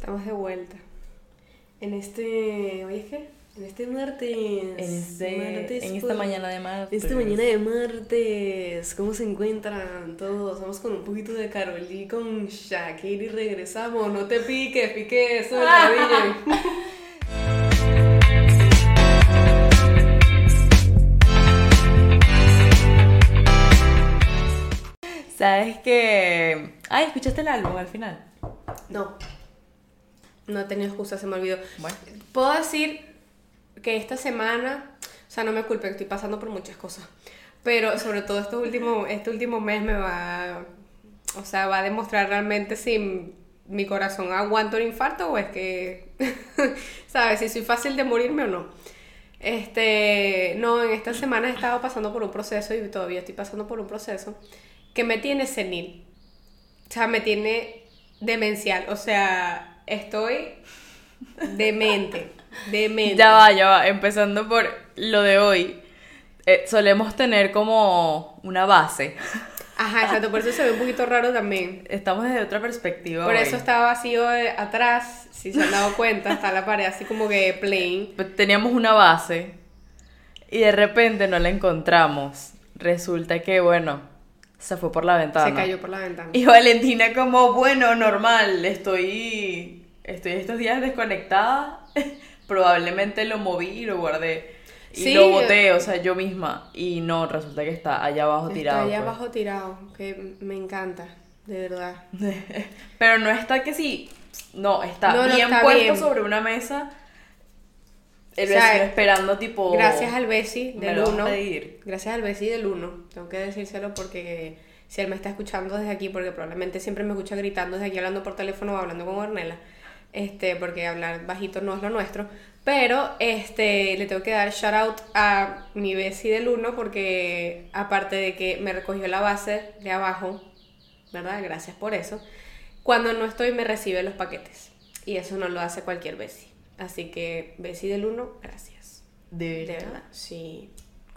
Estamos de vuelta. En este. ¿Oye qué? En este martes. En, este, martes, en esta pues, mañana de martes. Esta mañana de martes. ¿Cómo se encuentran todos? Vamos con un poquito de Carol G con Shakira y regresamos. No te piques, pique eso la ¿Sabes qué? Ay, ¿escuchaste el álbum al final? No. No he tenido excusa, se me olvidó. Bueno. Puedo decir que esta semana, o sea, no me culpen, estoy pasando por muchas cosas. Pero sobre todo este último, este último mes me va, o sea, va a demostrar realmente si mi corazón aguanta un infarto o es que, ¿sabes? Si soy fácil de morirme o no. Este, no, en esta semana he estado pasando por un proceso y todavía estoy pasando por un proceso que me tiene senil. O sea, me tiene demencial. O sea, estoy demente. Demente. Ya va, ya va. Empezando por lo de hoy. Eh, solemos tener como una base. Ajá, exacto. Por eso se ve un poquito raro también. Estamos desde otra perspectiva. Por hoy. eso está vacío de- atrás. Si se han dado cuenta, está la pared así como que plain. Pues Teníamos una base y de repente no la encontramos. Resulta que, bueno, se fue por la ventana. Se cayó por la ventana. Y Valentina como, bueno, normal, estoy, estoy estos días desconectada, probablemente lo moví y lo guardé. Y Sí. lo boté, o sea, yo misma. Y no, resulta que está allá abajo Está tirado. allá pues. abajo tirado. Que me encanta. De verdad. Pero no está que sí, no, está No, no, bien está puesto bien. sobre una mesa. El O sea, vecino esperando tipo... Gracias al Besi me del lo vas a 1. pedir. Gracias al Besi del 1. Tengo que decírselo porque si él me está escuchando desde aquí, porque probablemente siempre me escucha gritando desde aquí hablando por teléfono o hablando con Ornella. Este, porque hablar bajito no es lo nuestro. Pero este, le tengo que dar shout out a mi Besi del 1 porque aparte de que me recogió la base de abajo, ¿verdad? Gracias por eso. Cuando no estoy me recibe los paquetes. Y eso no lo hace cualquier Besi. Así que Besi del 1, gracias. De verdad, sí.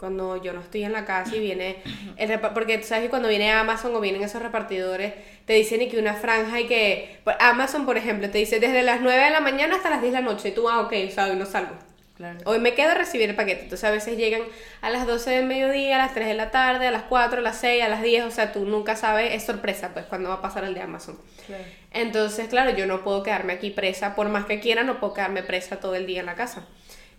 Cuando yo no estoy en la casa y viene el repa- porque tú sabes que cuando viene Amazon o vienen esos repartidores, te dicen y que una franja y que por- Amazon, por ejemplo, te dice desde las 9 de la mañana hasta las 10 de la noche. Y tú, ah, ok, o sea, hoy no salgo. Claro. Hoy me quedo a recibir el paquete. Entonces a veces llegan a las 12 del mediodía, a las 3 de la tarde, a las 4, a las 6, a las 10. O sea, tú nunca sabes, es sorpresa, pues, cuando va a pasar el de Amazon. Claro. Entonces, claro, yo no puedo quedarme aquí presa, por más que quiera, no puedo quedarme presa todo el día en la casa,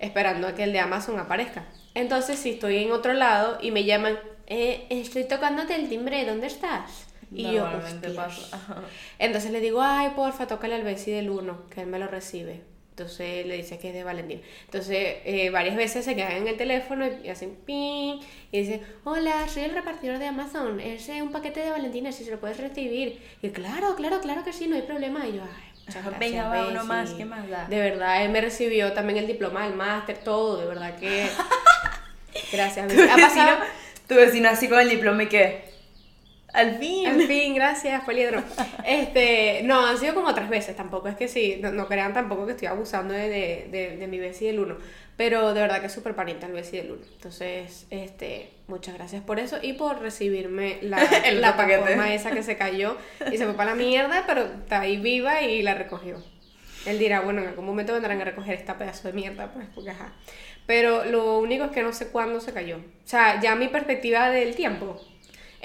esperando a que el de Amazon aparezca. Entonces, si estoy en otro lado y me llaman, eh, estoy tocándote el timbre, ¿dónde estás? Y yo, pasa. Entonces le digo, ay, porfa, tócale al Bessie del 1, que él me lo recibe. Entonces le dice que es de Valentín. Entonces eh, varias veces se quedan en el teléfono y hacen ping y dicen, hola, soy el repartidor de Amazon, es eh, un paquete de Valentina, si se lo puedes recibir. Y claro, claro, claro que sí, no hay problema. Y yo, ay, muchas Ajá, gracias, venga, va, uno Bessie". más, ¿qué más da? De verdad, él me recibió también el diploma del máster, todo, de verdad que... Gracias, Bessie. Ha pasado... tu vecino así con el diploma y que... Al fin. Al fin, gracias, Poliedro. Este, no, han sido como tres veces, tampoco es que sí, no, no crean tampoco que estoy abusando de, de, de, de mi Bessie del 1, pero de verdad que es súper pariente el Bessie del 1. Entonces, este, muchas gracias por eso y por recibirme la, El la plataforma esa que se cayó y se fue para la mierda, pero está ahí viva y la recogió. Él dirá, bueno, en algún momento vendrán a recoger esta pedazo de mierda, pues, porque ajá. Pero lo único es que no sé cuándo se cayó. O sea, ya mi perspectiva del tiempo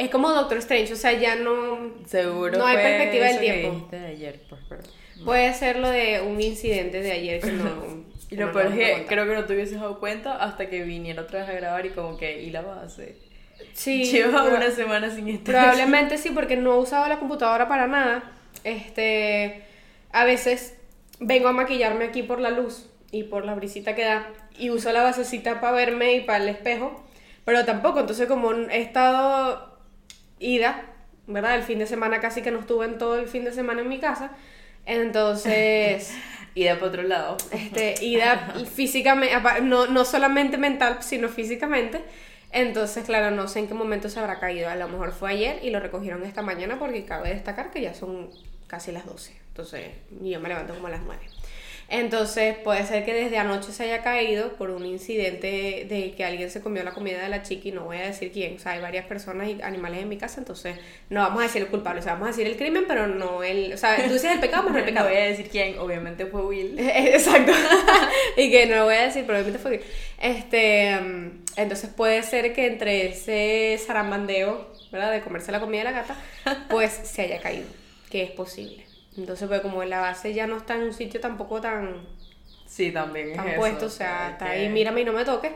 es como Doctor Strange, o sea, ya no... Seguro No hay fue perspectiva del eso tiempo. dijiste de ayer, pues, pero- Puede ser lo de un incidente de ayer que no... Y lo peor es que creo que no te hubieses dado cuenta hasta que viniera otra vez a grabar y como que, ¿y la base? Sí, Lleva pero- una semana sin estar Probablemente sí, porque no he usado la computadora para nada. Este, a veces vengo a maquillarme aquí por la luz y por la brisita que da y uso la basecita para verme y para el espejo, pero tampoco. Entonces, como he estado ida, ¿verdad? El fin de semana casi que no estuve en todo el fin de semana en mi casa, entonces de por otro lado. este, ida físicamente, no, no solamente mental, sino físicamente. Entonces, claro, no sé en qué momento se habrá caído. A lo mejor fue ayer y lo recogieron esta mañana porque cabe destacar que ya son casi las 12. Entonces, yo me levanto como a las 9. Entonces puede ser que desde anoche se haya caído por un incidente de que alguien se comió la comida de la chica y no voy a decir quién. O sea, hay varias personas y animales en mi casa, entonces no vamos a decir el culpable, o sea, vamos a decir el crimen, pero no el... O sea, tú dices el pecado, pero no el pecado. No voy a decir quién, obviamente fue Will. Exacto. y que no lo voy a decir, pero obviamente fue Will. Este, entonces puede ser que entre ese zarambandeo, ¿verdad? De comerse la comida de la gata, pues se haya caído, que es posible. Entonces, pues como la base ya no está en un sitio tampoco tan, Sí, también es tan eso, puesto, o sea, está que- ahí, mírame y no me toques,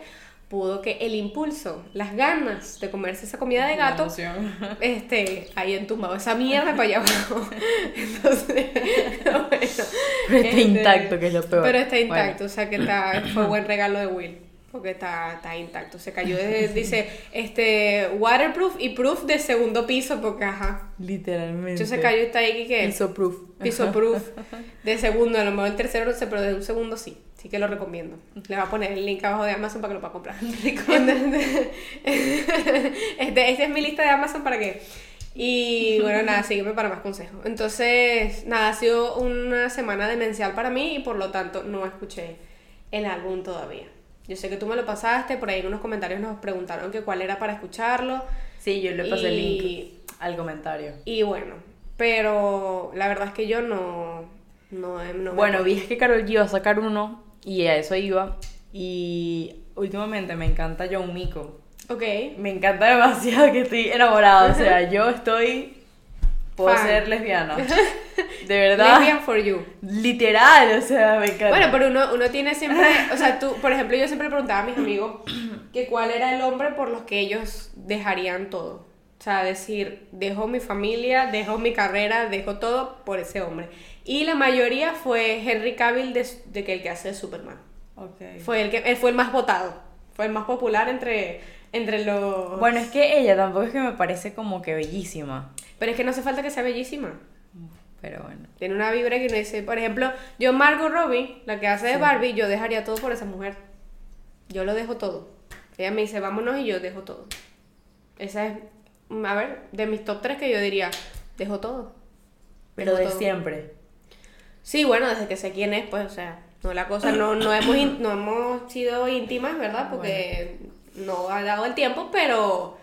pudo que el impulso, las ganas de comerse esa comida de gato, este, ahí entumbado esa mierda para allá abajo. Entonces, bueno, Pero está este, intacto, que es lo peor. Pero está Bueno. intacto, o sea que está, fue buen regalo de Will. Porque está, está intacto. Se cayó de, dice, este, waterproof y proof de segundo piso, porque ajá. Literalmente. Se cayó está ahí que Piso proof. piso proof de segundo, a lo mejor el tercero no sé, pero de un segundo sí. Así que lo recomiendo. Le voy a poner el link abajo de Amazon para que lo pueda comprar. Este, esta es mi lista de Amazon para que. Y bueno, nada, sígueme para más consejos. Entonces, nada, ha sido una semana demencial para mí y por lo tanto no escuché el álbum todavía. Yo sé que tú me lo pasaste, por ahí en unos comentarios nos preguntaron que cuál era para escucharlo. Sí, yo le pasé el link al comentario. Y bueno, pero la verdad es que yo no. no, no me Bueno, vi es que Carol G iba a sacar uno y a eso iba. Y últimamente me encanta John Miko. Ok. Me encanta demasiado que estoy enamorada. O sea, yo estoy. Puedo Fan. ser lesbiana. De verdad. Lesbian for you. Literal, o sea, me encanta. Bueno, pero uno, uno tiene siempre, o sea, tú, por ejemplo, yo siempre preguntaba a mis amigos que cuál era el hombre por los que ellos dejarían todo. O sea, decir, dejo mi familia, dejo mi carrera, dejo todo por ese hombre. Y la mayoría fue Henry Cavill de, de que el que hace Superman. Ok. Fue el que él fue el más votado, fue el más popular entre entre los Bueno, es que ella tampoco es que me parece como que bellísima. Pero es que no hace falta que sea bellísima. Pero bueno. Tiene una vibra que no dice, por ejemplo, yo Margot Robbie, la que hace de Barbie, yo dejaría todo por esa mujer. Yo lo dejo todo. Ella me dice, vámonos y yo dejo todo. Esa es, a ver, de mis top 3 que yo diría, dejo todo. Pero de todo. siempre. Sí, bueno, desde que sé quién es, pues, o sea, no la cosa, no, no, hemos, in- no hemos sido íntimas, ¿verdad? Porque no ha dado el tiempo, pero,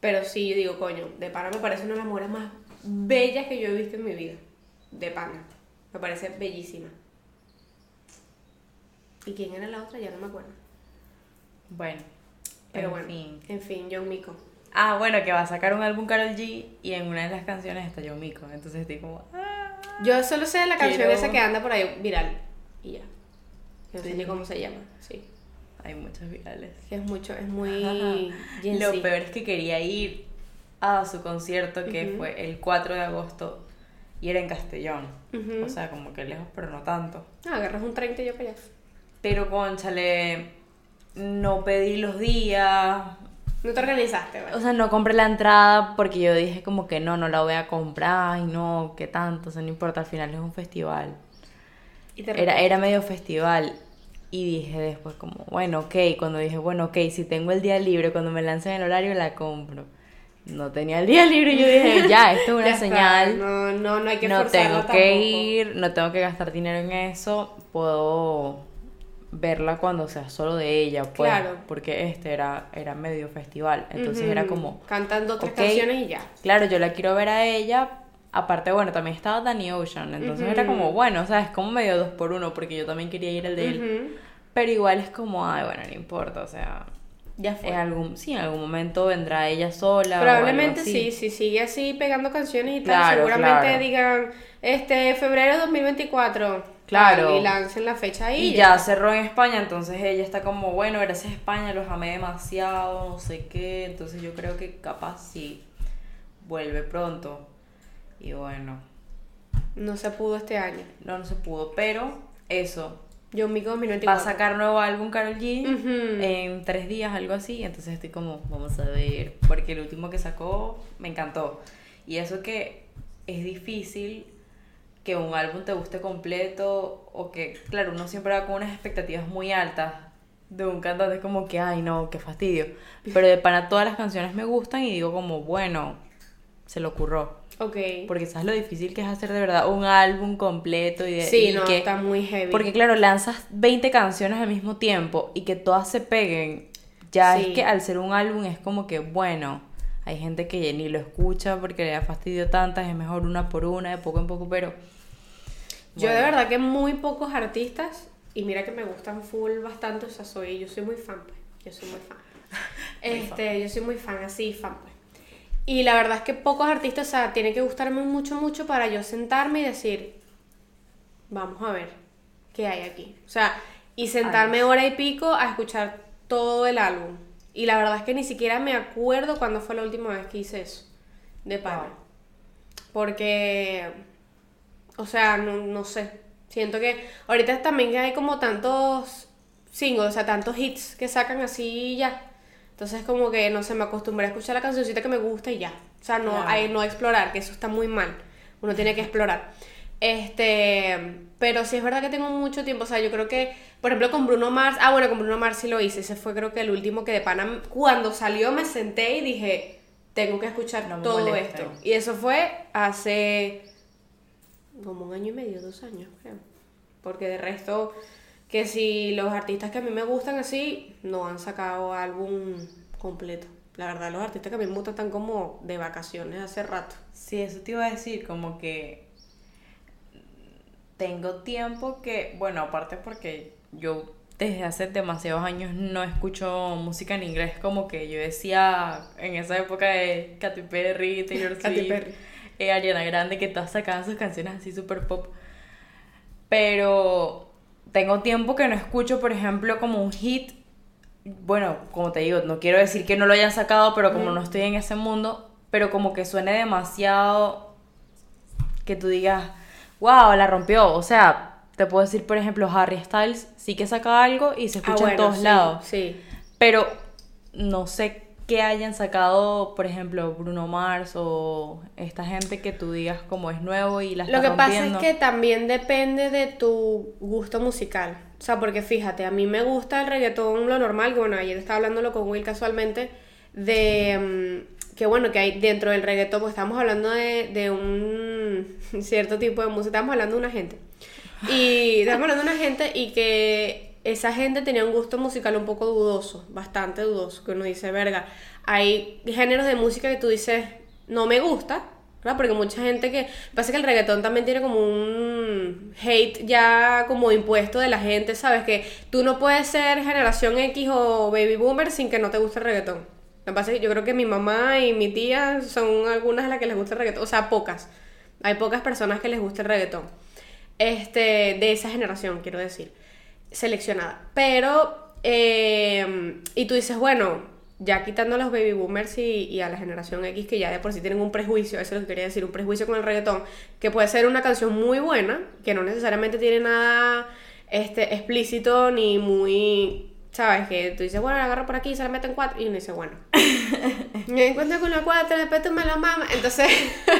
pero sí, yo digo, coño, de pana me parece una de las mujeres más bellas que yo he visto en mi vida. De pana. Me parece bellísima. ¿Y quién era la otra? Ya no me acuerdo. Bueno. Pero en bueno, fin. en fin, John Mico. Ah, bueno, que va a sacar un álbum Carol G y en una de las canciones está John Mico. Entonces estoy como. ah. Yo solo sé la canción esa que anda por ahí viral. Y ya. No sé ni cómo se llama. Sí. Hay muchos virales. Es mucho, es muy. Lo peor es que quería ir a su concierto que Ujú. fue el 4 de agosto y era en Castellón. Ujú. O sea, como que lejos, pero no tanto. Ah, agarras un 30 y yo para allá. Pero conchale, no pedí los días. No te organizaste, O ¿verdad? sea, no compré la entrada porque yo dije como que no, no la voy a comprar y no, qué tanto, o sea, no importa, al final es un festival. Y te Era, era medio festival y dije después como, bueno, ok, cuando dije, bueno, ok, si tengo el día libre, cuando me lancen el horario la compro. No tenía el día libre y yo dije, ya, esto es una Ya está, señal. No, no, no hay que no tengo tampoco. que ir, no tengo que gastar dinero en eso, puedo verla cuando sea solo de ella, pues, Claro. porque este era, era medio festival, entonces era como, Cantan dos, tres canciones y ya. claro, yo la quiero ver a ella, aparte, bueno, también estaba Danny Ocean, entonces era como, bueno, o sea, es como medio dos por uno, porque yo también quería ir al de él, pero igual es como, ay, bueno, no importa, o sea, Ya fue. en algún, sí, en algún momento vendrá ella sola. o Probablemente algo así. sí, si sigue así pegando canciones y tal, Claro, seguramente claro. digan, este, febrero 2024. Claro. Y lancen la fecha ahí. Y ya cerró en España, entonces ella está como, bueno, gracias España, los amé demasiado, no sé qué, entonces yo creo que capaz sí vuelve pronto. Y bueno, No se pudo este año. no, no se pudo, pero eso, Yo Mico va a 2024. sacar nuevo álbum Carol G en tres días, algo así, entonces estoy como, vamos a ver, porque el último que sacó me encantó. Y eso que es difícil que un álbum te guste completo o que, claro, uno siempre va con unas expectativas muy altas de un cantante, es como que, ay no, qué fastidio. Pero de pana todas las canciones me gustan y digo como, bueno, se lo ocurrió. Ok. Porque sabes lo difícil que es hacer de verdad un álbum completo y de Sí, y no, que- está muy heavy. Porque claro, lanzas 20 canciones al mismo tiempo y que todas se peguen. Ya Sí. es que al ser un álbum es como que, bueno, hay gente que ni lo escucha porque le da fastidio tantas, es mejor una por una, de poco en poco, pero... Yo de verdad que muy pocos artistas, y mira que me gustan full bastante, o sea, soy, yo soy muy fan, pues. Yo soy muy fan. este, yo soy muy fan, así, fan, pues. Y la verdad es que pocos artistas, o sea, tiene que gustarme mucho, mucho para yo sentarme y decir, vamos a ver qué hay aquí. O sea, y sentarme hora y pico a escuchar todo el álbum. Y la verdad es que ni siquiera me acuerdo cuándo fue la última vez que hice eso, de pana. Wow. Porque, o sea, no, no sé. Siento que ahorita también hay como tantos singles, o sea, tantos hits que sacan así y ya. Entonces como que, no sé, me acostumbré a escuchar la cancioncita que me gusta y ya. O sea, no, Claro. hay, no explorar, que eso está muy mal. Uno tiene que explorar. Este, pero sí es verdad que tengo mucho tiempo, o sea, yo creo que, por ejemplo, con Bruno Mars, ah, bueno, con Bruno Mars sí lo hice, ese fue creo que el último que de pana, cuando salió me senté y dije, tengo que escuchar No todo esto. Y eso fue hace como un año y medio, dos años, creo. Porque de resto, que si los artistas que a mí me gustan así, no han sacado álbum completo. La verdad, los artistas que a mí me gustan están como de vacaciones hace rato. Sí, eso te iba a decir, como que tengo tiempo que, bueno, aparte porque yo desde hace demasiados años no escucho música en inglés, como que yo decía en esa época de Katy Perry, Taylor Katy Swift, Perry. eh, Ariana Grande, que todas sacaban sus canciones así super pop. Pero tengo tiempo que no escucho, por ejemplo, como un hit. Bueno, como te digo, no quiero decir que no lo hayan sacado, pero como no estoy en ese mundo, pero como que suene demasiado que tú digas, wow, la rompió. O sea, te puedo decir, por ejemplo, Harry Styles sí que saca algo y se Ah, escucha en bueno, todos sí, lados. Sí. Pero no sé qué hayan sacado, por ejemplo, Bruno Mars o esta gente que tú digas como es nuevo y la está Lo que pasa es que también depende de tu gusto musical. O sea, porque fíjate, a mí me gusta el reggaetón, lo normal, que bueno, ayer estaba hablándolo con Will casualmente, de mm, que bueno, que hay dentro del reggaetón, pues estamos hablando de, de un cierto tipo de música, estamos hablando de una gente. Y estamos hablando de una gente y que esa gente tenía un gusto musical un poco dudoso, bastante dudoso, que uno dice, verga, hay géneros de música que tú dices, no me gusta, ¿verdad? Porque mucha gente que... Pasa que el reggaetón también tiene como un hate ya como impuesto de la gente, ¿sabes? Que tú no puedes ser generación X o baby boomer sin que no te guste el reggaetón. Lo que pasa es que yo creo que mi mamá y mi tía son algunas de las que les gusta el reggaetón, o sea, pocas. Hay pocas personas que les gusta el reggaetón. Este, de esa generación, quiero decir, seleccionada. Pero, eh, y tú dices, bueno, ya quitando a los baby boomers y, y a la generación X, que ya de por sí tienen un prejuicio, eso es lo que quería decir, un prejuicio con el reggaetón, que puede ser una canción muy buena, que no necesariamente tiene nada este, explícito ni muy. ¿Sabes? Que tú dices, bueno, la agarro por aquí, se la meto en cuatro. Y uno dice, bueno. Me encuentro con la cuatro, después tú me la mamas. Entonces,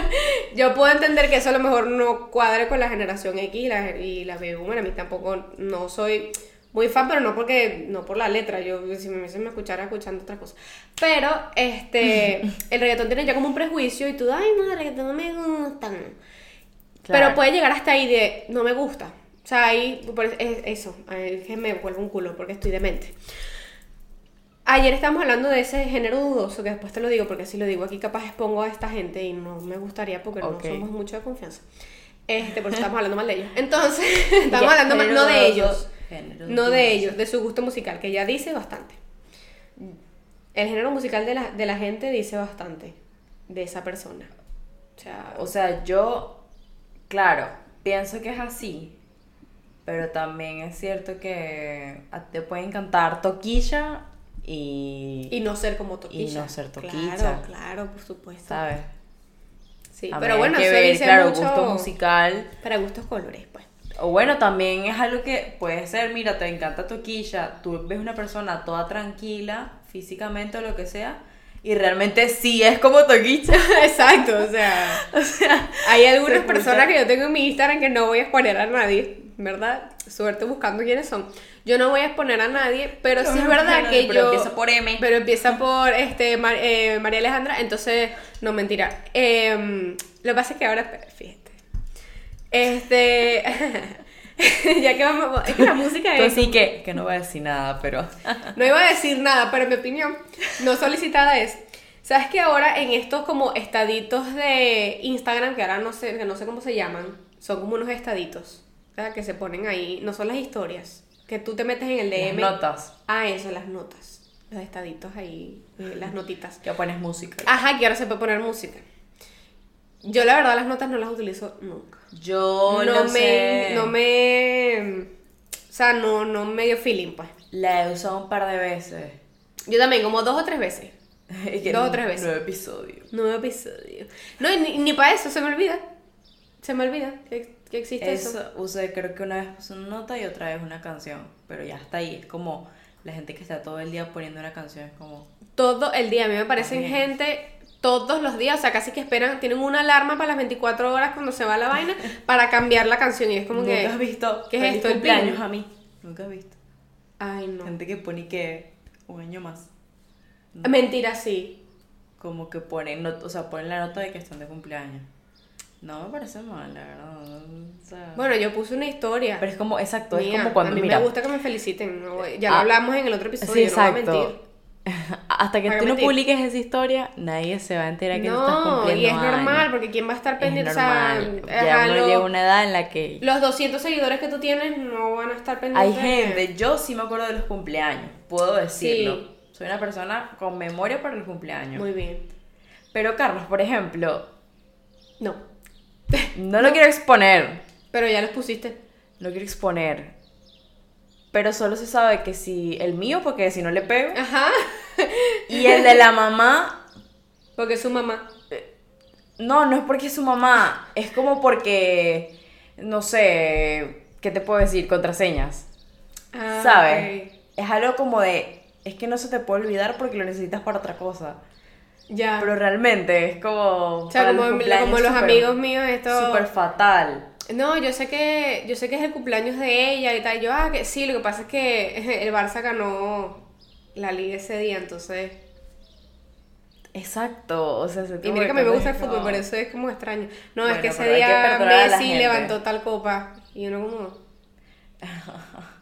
yo puedo entender que eso a lo mejor no cuadre con la generación X y la, y la baby boomer. A mí tampoco, no soy muy fan, pero no porque, no por la letra. Yo, si me me escuchara escuchando otras cosas. Pero, este, el reggaetón tiene ya como un prejuicio y tú, ay, no, el reggaetón no me gustan. Claro. Pero puede llegar hasta ahí de, no me gusta. O sea, ahí, es- eso, es que me vuelvo un culo porque estoy demente. Ayer estábamos hablando de ese género dudoso, que después te lo digo, porque si lo digo aquí capaz expongo a esta gente y no me gustaría porque Ok. no somos mucho de confianza. Este, por eso estamos hablando mal de ellos. Entonces, estamos Ya, hablando mal, no de ellos. No de ellos, de su gusto musical, que ya dice bastante. El género musical de la, de la gente dice bastante de esa persona. O sea, O sea, yo, claro, pienso que es así, pero también es cierto que a te puede encantar Toquilla y, y no ser como Toquilla. y no ser Toquilla. Claro, claro, por supuesto. ¿sabes? Sí, También pero bueno, que eso ver, dice claro, mucho gusto musical. para gustos colores, pues. O bueno, también es algo que puede ser, mira, te encanta Toquilla, tú ves una persona toda tranquila, físicamente o lo que sea, y realmente sí es como Toquilla. Exacto, o sea, o sea, hay algunas personas que yo tengo en mi Instagram que no voy a exponer a nadie, ¿verdad? Suerte buscando quiénes son. Yo no voy a exponer a nadie, pero sí es verdad que pero yo... empieza por M. Pero empieza por este, Mar- eh, María Alejandra, entonces, no, mentira. Em, lo que pasa es que ahora, fíjate. Este... ya que vamos... Es que la música es... así que, que no voy a decir nada, pero... No iba a decir nada, pero mi opinión, no solicitada es. ¿Sabes que ahora en estos como estaditos de Instagram, que ahora no sé, que no sé cómo se llaman, son como unos estaditos, ¿verdad? Que se ponen ahí, no son las historias, que tú te metes en el Las DM. notas. Ah, eso, las notas. Los estaditos ahí, eh, las notitas. Que pones música. Ajá, que ahora se puede poner música. Yo la verdad las notas no las utilizo nunca. Yo no me, sé. no me, o sea, no, no me dio feeling, pues. La he usado un par de veces. Yo también, como dos o tres veces. Dos o tres veces. Nueve episodios. Nuevo episodio. No, y ni, ni para eso, se me olvida. Se me olvida que, que existe eso. Eso, usé, creo que una vez puse una nota y otra vez una canción. Pero ya está ahí. Es como la gente que está todo el día poniendo una canción. Es como. Todo el día. A mí me parecen gente todos los días. O sea, casi que esperan, tienen una alarma para las 24 horas cuando se va la vaina para cambiar la canción. Y es como ¿Nunca que. has visto? ¿qué es esto, el cumpleaños a mí. Nunca has visto. Ay, no. Gente que pone que un año más. Mentira, sí. Como que ponen, o sea, ponen la nota de que están de cumpleaños. No me parece mal, la verdad. O sea, Bueno, yo puse una historia. pero es como, exacto, es como cuando a mí mira, me gusta que me feliciten. no voy- ya lo Ah, hablamos en el otro episodio. Sí, no voy a exacto. mentir. Hasta que ¿Para tú no publiques esa historia, nadie se va a enterar que tú estás No, cumpliendo y es normal, años. porque ¿quién va a estar Es pendiente? O sea, normal. ya uno lo- llega una edad en la que los 200 seguidores que tú tienes no van a estar hay pendientes. gente, yo sí me acuerdo de los cumpleaños, puedo decirlo. Sí. Soy una persona con memoria para el cumpleaños. Muy bien. Pero Carlos, por ejemplo, No, no lo quiero exponer, pero ya los pusiste. no quiero exponer. Pero solo se sabe que si el mío, porque si no le pego, Ajá. y el de la mamá, Porque es su mamá. No, no es porque es su mamá, es como porque, no sé, ¿qué te puedo decir? Contraseñas, Ah, ¿sabes? Es algo como de, es que no se te puede olvidar porque lo necesitas para otra cosa. Ya. Pero realmente es como... o sea, como, los como amigos míos, esto. Súper fatal. No, yo sé que yo sé que es el cumpleaños de ella y tal. Yo, ah, que sí, lo que pasa es que el Barça ganó la liga ese día, entonces. Exacto, o sea, ese Y mira que a mí me gusta el fútbol, pero eso es como extraño. No, es que ese que día Messi levantó tal copa y uno como.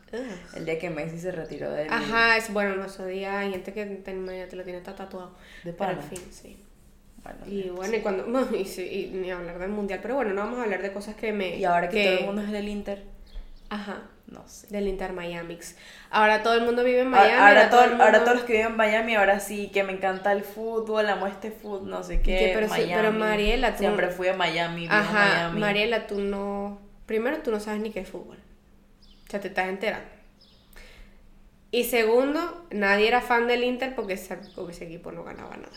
El día que Messi se retiró del... Ajá, es bueno, no, ese día hay gente que te, te lo tiene ta- tatuado. De Pero en fin, sí. Bueno, Y bueno, y cuando. y, sí, y ni hablar del mundial, pero bueno, no vamos a hablar de cosas que me. y ahora que, todo el mundo es del Inter, Ajá, no sé. del Inter Miami. Ahora todo el mundo vive en Miami. Ahora, ahora, todo- el mundo- ahora todos los que viven en Miami, ahora sí, que me encanta el fútbol, amo este fútbol, no sé qué. Que, pero sí, pero Miami. Mariela, tú- Siempre fui a Miami, Ajá, Miami. Mariela, tú no. Primero, tú no sabes ni qué es fútbol. Sea, te estás enterando. Y segundo, nadie era fan del Inter porque ese, equipo no ganaba nada.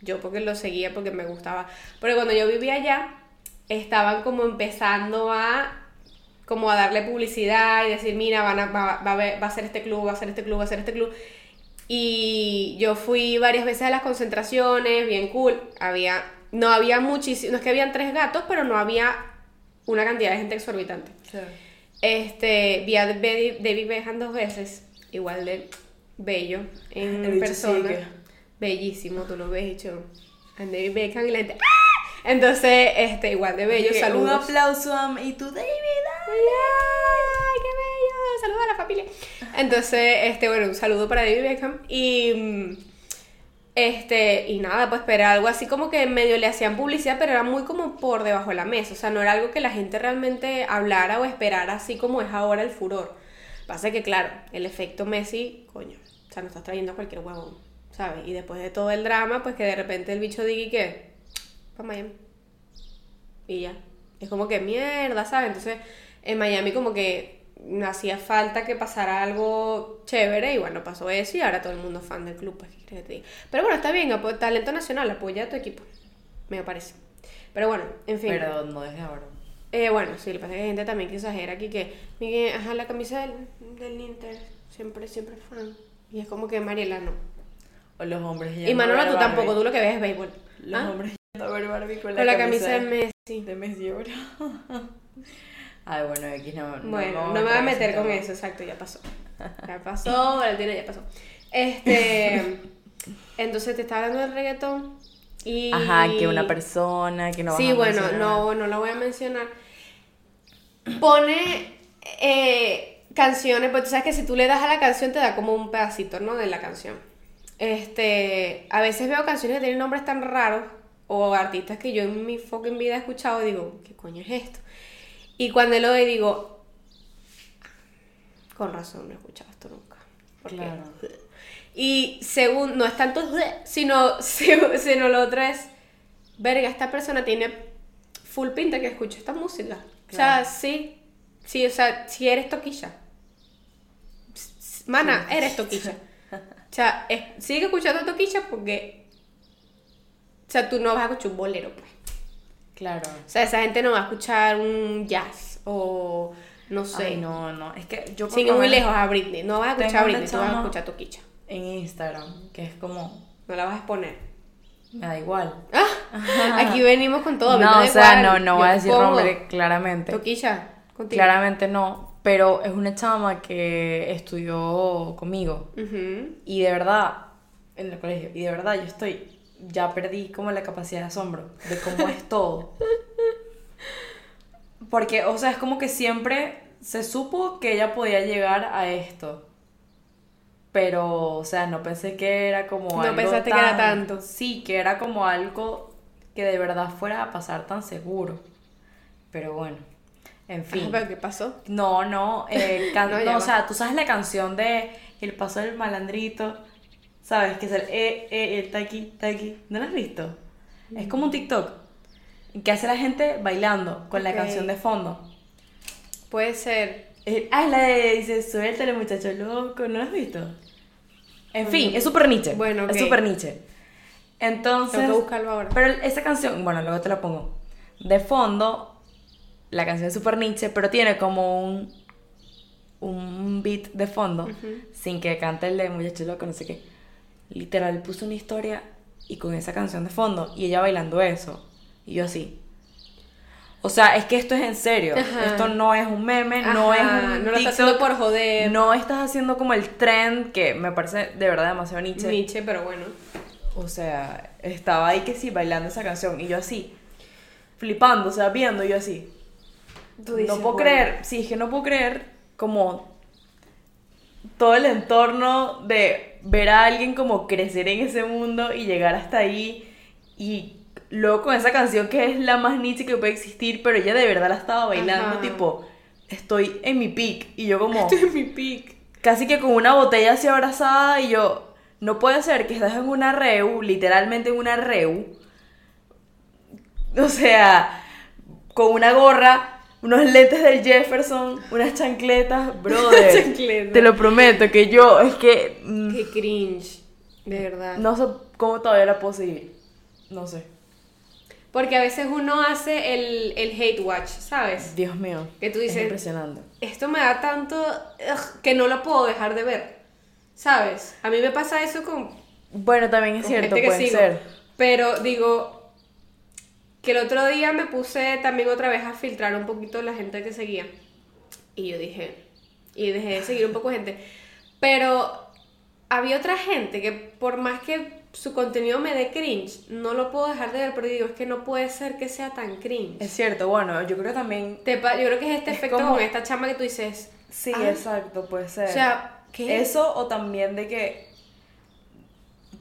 Yo porque lo seguía porque me gustaba. Pero cuando yo vivía allá, estaban como empezando a como a darle publicidad y decir, mira, van a, va, a ser este club, va a ser este club, va a ser este club. Y yo fui varias veces a las concentraciones, bien cool. Había, no había muchísimo, no es que habían tres gatos, pero no había una cantidad de gente exorbitante. Sí. Este, vi a David Beckham dos veces, igual de bello en El persona. sigue. Bellísimo, tú lo ves hecho. A David Beckham y la gente. ¡ah! Entonces, este, igual de bello, saludos. Un aplauso a y tú, David. ¡Ay, qué bello! Saludos a la familia. Entonces, este, bueno, un saludo para David Beckham. Y. Este, y nada, pues, pero algo así como que medio le hacían publicidad, pero era muy como por debajo de la mesa. O sea, no era algo que la gente realmente hablara o esperara así como es ahora el furor. Pasa que, claro, el efecto Messi, coño, o sea, no estás trayendo a cualquier huevón, ¿sabes? Y después de todo el drama, pues que de repente el bicho diga y que, para Miami. Y ya. Es como que mierda, ¿sabes? Entonces, en Miami como que hacía falta que pasara algo chévere y bueno, pasó eso y ahora todo el mundo es fan del club, pues, ¿qué quieres que te diga? Pero bueno, está bien, talento nacional, apoya a tu equipo, me parece. Pero bueno, en fin. Pero no desde ahora. Eh, bueno, sí, lo que pasa es que hay gente también que exagera aquí que, Miguel, ajá, la camisa del, del Inter, siempre, siempre fan. Y es como que Mariela no. O los hombres Y Manolo, tú Barbie. tampoco, tú lo que ves es béisbol. Los ¿Ah? hombres yendo a ver Barbie con la, Con la camisa de Messi. de Messi ahora. Ay, bueno, X no. Bueno, no, me voy a meter con eso, exacto, ya pasó. Ya pasó, Valentina, ya pasó. Este. Entonces te estaba hablando del reggaetón. Y... Ajá, que una persona que no Sí, bueno, no, no la voy a mencionar. Pone eh, canciones, pues tú sabes que si tú le das a la canción te da como un pedacito, ¿no? De la canción. Este, a veces veo canciones que tienen nombres tan raros o artistas que yo en mi fucking vida he escuchado y digo, ¿qué coño es esto? Y cuando lo veo digo, con razón no he escuchado esto nunca. Claro. Y según, no es tanto, sino, sino lo otro es, verga, esta persona tiene full pinta que escucha esta música. O sea, sí, sí, o sea, si eres toquilla. Mana, eres toquilla. O sea, sigue escuchando toquilla porque, o sea, tú no vas a escuchar un bolero, pues. Claro. O sea, esa gente no va a escuchar un jazz o no sé. Ay, no, no, es que yo Sigue muy lejos a Britney, no vas a escuchar a Britney, tú vas a escuchar toquilla en Instagram, que es como... No la vas a exponer. Me da igual. Ah, aquí venimos con todo. No, o sea, no, no voy a decir nombre claramente. Toquilla, contigo. Claramente no, pero es una chama que estudió conmigo. Y de verdad, en el colegio, y de verdad yo estoy, ya perdí como la capacidad de asombro de cómo es todo. Porque, o sea, es como que siempre se supo que ella podía llegar a esto pero, o sea, no pensé que era como no algo. No pensaste que era tanto. Sí, que era como algo que de verdad fuera a pasar tan seguro. Pero bueno, en fin. ¿Pero qué pasó? No, no, eh, no, o sea, tú sabes la canción de El paso del malandrito, ¿sabes? Que es el eh, eh, está aquí, está aquí. ¿No lo has visto? Es como un TikTok que hace la gente bailando con la canción de fondo. Puede ser. Eh, ah, la de dice, suéltale muchacho loco, ¿no lo has visto? En fin, es súper niche. Bueno, Es súper niche. Entonces... Tengo que buscarlo ahora. Pero esa canción, bueno, luego te la pongo. De fondo, la canción es súper niche, pero tiene como un, un beat de fondo, sin que cante el de muchacho loco, no sé qué. Literal, puso una historia y con esa canción de fondo, y ella bailando eso. Y yo así, o sea, es que esto es en serio. Esto no es un meme, no es un. No lo estás haciendo por joder. No estás haciendo como el trend que me parece de verdad demasiado Nietzsche. Nietzsche, pero bueno. O sea, estaba ahí que sí, bailando esa canción. Y yo así, flipando, o sea, viendo, y yo así. no puedo creer, sí, es que no puedo creer como todo el entorno de ver a alguien como crecer en ese mundo y llegar hasta ahí y luego con esa canción que es la más niche que puede existir, pero ella de verdad la estaba bailando, tipo, estoy en mi peak. Y yo como... Estoy en mi peak. Casi que con una botella así abrazada y yo, no puede ser que estás en una reu, literalmente en una reu. O sea, con una gorra, unos lentes del Jefferson, unas chancletas, brother. Te lo prometo que yo, es que... Mm, Qué cringe, de verdad. No sé cómo todavía la puedo seguir. No sé. Porque a veces uno hace el, el hate watch, ¿sabes? Dios mío. Que tú dices. Es impresionante. Esto me da tanto. que no lo puedo dejar de ver. ¿Sabes? A mí me pasa eso con. Bueno, también es cierto, puede ser. Pero digo. Que el otro día me puse también otra vez a filtrar un poquito la gente que seguía. Y yo dije. Y dejé de seguir un poco gente. Pero había otra gente que por más que su contenido me dé cringe, no lo puedo dejar de ver, pero digo, es que no puede ser que sea tan cringe. Es cierto, bueno, yo creo también... yo creo que es este efecto con esta chama que tú dices... Sí, ah". exacto, puede ser. O sea, ¿qué? Eso o también de que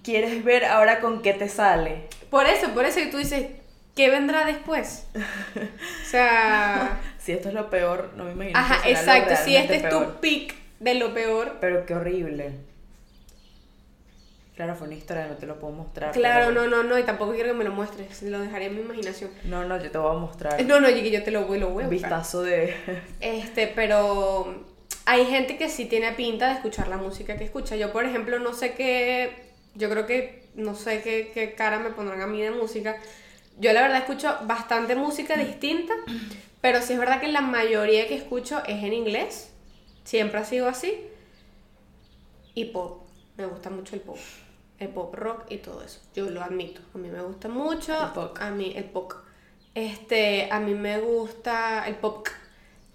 quieres ver ahora con qué te sale. Por eso, por eso, y tú dices, ¿qué vendrá después? o sea... si esto es lo peor, no me imagino. Ajá, exacto, si este es tu pick de lo peor. Pero qué horrible. Claro, fue una historia, no te lo puedo mostrar. Claro, no, no, no, y tampoco quiero que me lo muestres, lo dejaría en mi imaginación. No, no, yo te voy a mostrar. No, no, yo te lo voy, lo voy a Vistazo de... Este, pero hay gente que sí tiene pinta de escuchar la música que escucha. Yo, por ejemplo, no sé qué, yo creo que, no sé qué, qué cara me pondrán a mí de música. Yo la verdad escucho bastante música distinta, pero sí es verdad que la mayoría que escucho es en inglés. Siempre ha sido así. Y pop. Me gusta mucho el pop el pop rock y todo eso. Yo lo admito. A mí me gusta mucho. El pop. A mí, el pop. Este, a mí me gusta el pop.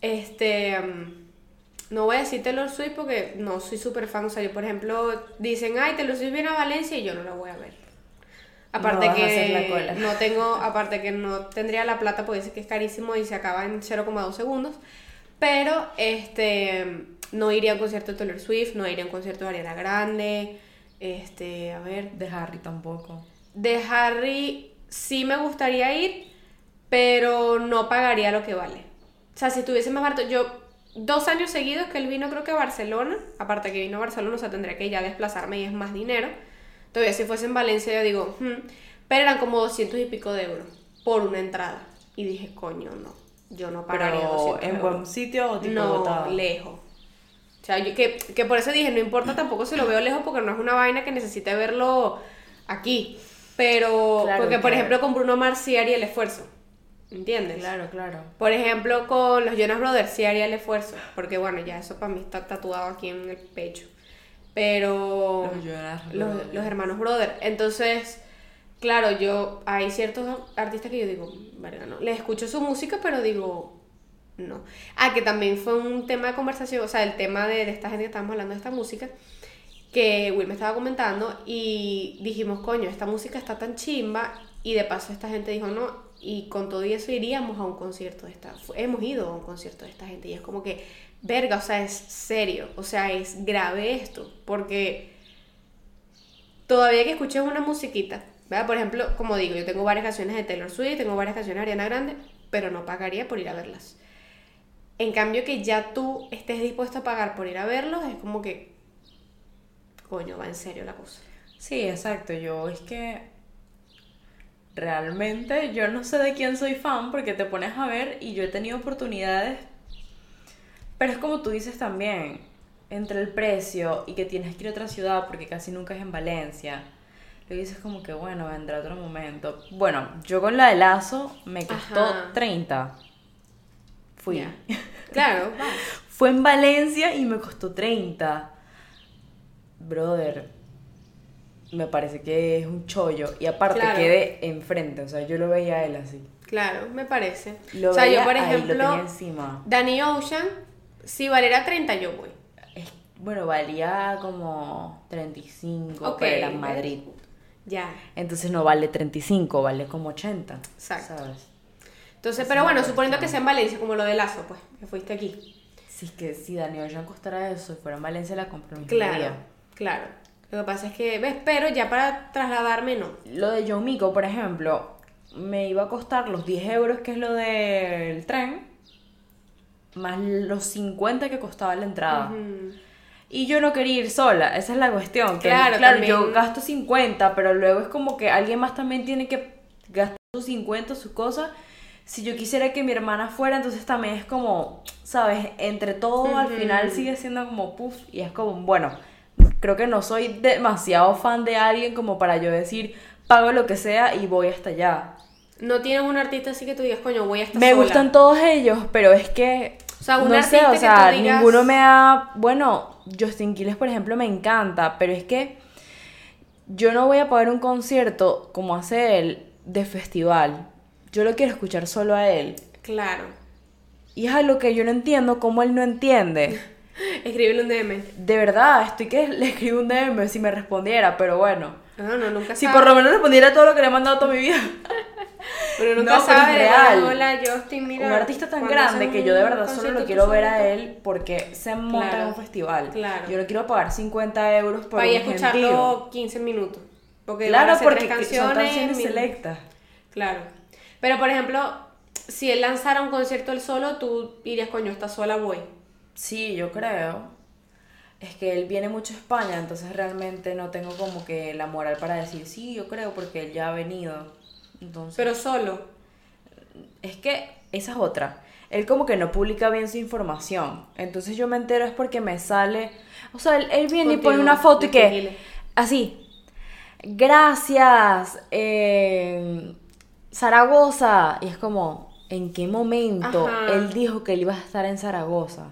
este, mm, no voy a decir Taylor Swift porque no soy súper fan, o sea, yo por ejemplo, dicen, ay, Taylor Swift viene a Valencia y yo no la voy a ver. Aparte No a hacer la que cola. no tengo, aparte que no tendría la plata porque dice que es carísimo y se acaba en 0,2 segundos. Pero este no iría a un concierto de Taylor Swift, no iría a un concierto de Ariana Grande. Este, a ver, De Harry tampoco. de Harry sí me gustaría ir, pero no pagaría lo que vale. O sea, si estuviese más barato, yo dos años seguidos que él vino creo que a Barcelona, aparte que vino a Barcelona, o sea, tendría que ya desplazarme y es más dinero. Todavía si fuese en Valencia yo digo, "Hmm", pero eran como 200 y pico de euros por una entrada. Y dije, coño, no, yo no pagaría Pero 200 en euros. buen sitio o tipo No, botado? lejos. O sea, yo que, que por eso dije, no importa tampoco si lo veo lejos porque no es una vaina que necesite verlo aquí. Pero, Claro, porque por ejemplo con Bruno Mars sí haría el esfuerzo. ¿Entiendes? Claro, claro. Por ejemplo, con los Jonas Brothers sí haría el esfuerzo. Porque bueno, ya eso para mí está tatuado aquí en el pecho. Pero Los los, hermanos Brothers. Entonces, claro, yo hay ciertos artistas que yo digo, verga, no. Les escucho su música, pero digo, no. Ah, que también fue un tema de conversación, o sea, el tema de, de esta gente que estábamos hablando de esta música, que Will me estaba comentando y dijimos, coño, esta música está tan chimba y de paso esta gente dijo, no, y con todo y eso iríamos a un concierto de esta, hemos ido a un concierto de esta gente y es como que, verga, o sea, es serio, o sea, es grave esto, porque todavía que escuches una musiquita, ¿verdad? Por ejemplo, como digo, yo tengo varias canciones de Taylor Swift, tengo varias canciones de Ariana Grande, pero no pagaría por ir a verlas. En cambio, que ya tú estés dispuesto a pagar por ir a verlos, es como que, coño, va en serio la cosa. Sí, exacto. Yo es que realmente yo no sé de quién soy fan porque te pones a ver y yo he tenido oportunidades. Pero es como tú dices también, entre el precio y que tienes que ir a otra ciudad porque casi nunca es en Valencia. Lo dices como que bueno, vendrá otro momento. Bueno, yo con la de Lazo me costó Ajá. 30. Fui. Claro, va. Fue en Valencia y me costó 30. Brother, me parece que es un chollo. Y aparte Claro. quedé enfrente, o sea, yo lo veía a él así. Claro, me parece. Lo o sea, yo por ahí, lo tenía ejemplo, encima. Danny Ocean, si valiera 30 yo voy. Bueno, valía como 35, Ok, pero era en. Madrid. Ya. Entonces no vale 35, vale como 80. Exacto. ¿Sabes? Entonces, Es pero bueno, suponiendo que sea en Valencia, como lo de Lazo, pues, que fuiste aquí. Si es que si Daniel Ocean costara eso y fuera en Valencia, la mismo Claro, día. claro. Lo que pasa es que, ves, pero ya para trasladarme no. Lo de John Mico, por ejemplo, me iba a costar los 10 euros, que es lo del tren, más los 50 que costaba la entrada. Ujú. Y yo no quería ir sola, esa es la cuestión. Que, Claro, claro, también- yo gasto 50, pero luego es como que alguien más también tiene que gastar sus 50, sus cosas. Si yo quisiera que mi hermana fuera, entonces también es como, ¿sabes? Entre todo al final sigue siendo como puff y es como, bueno, creo que no soy demasiado fan de alguien como para yo decir, pago lo que sea y voy hasta allá. No tienes un artista así que tú digas, coño, voy a estar Me sola. gustan todos ellos, pero es que. O sea, un no sé, o sea, digas- ninguno me ha. Bueno, Justin Quiles, por ejemplo, me encanta, pero es que yo no voy a pagar un concierto como hace él de festival. Yo lo quiero escuchar solo a él. Claro. Y es algo que yo no entiendo, cómo él no entiende. Escríbele un DM. De verdad, estoy que le escribo un DM si me respondiera, pero bueno. No, no, nunca Si sabe. por lo menos respondiera todo lo que le he mandado toda mi vida. Pero nunca No, pero sabe. de real. Hola, Justin, mira. un artista tan grande que yo de verdad solo lo quiero ver a él porque se monta Claro, en un festival. claro. Yo no quiero pagar 50 euros por Para ir a un escucharlo gentío. 15 minutos. Porque van a Claro, porque son canciones selectas. Claro. Pero por ejemplo, si él lanzara un concierto él solo, tú dirías, coño, esta sola voy. Sí, yo creo. Es que él viene mucho a España, entonces realmente no tengo como que la moral para decir sí, yo creo, porque él ya ha venido. Entonces, Pero solo. es que esa es otra. Él como que no publica bien su información. Entonces yo me entero es porque me sale... O sea, él, él viene y pone una foto y que... Así. Gracias. eh, Zaragoza. Y es como, ¿en qué momento Ajá. él dijo que él iba a estar en Zaragoza?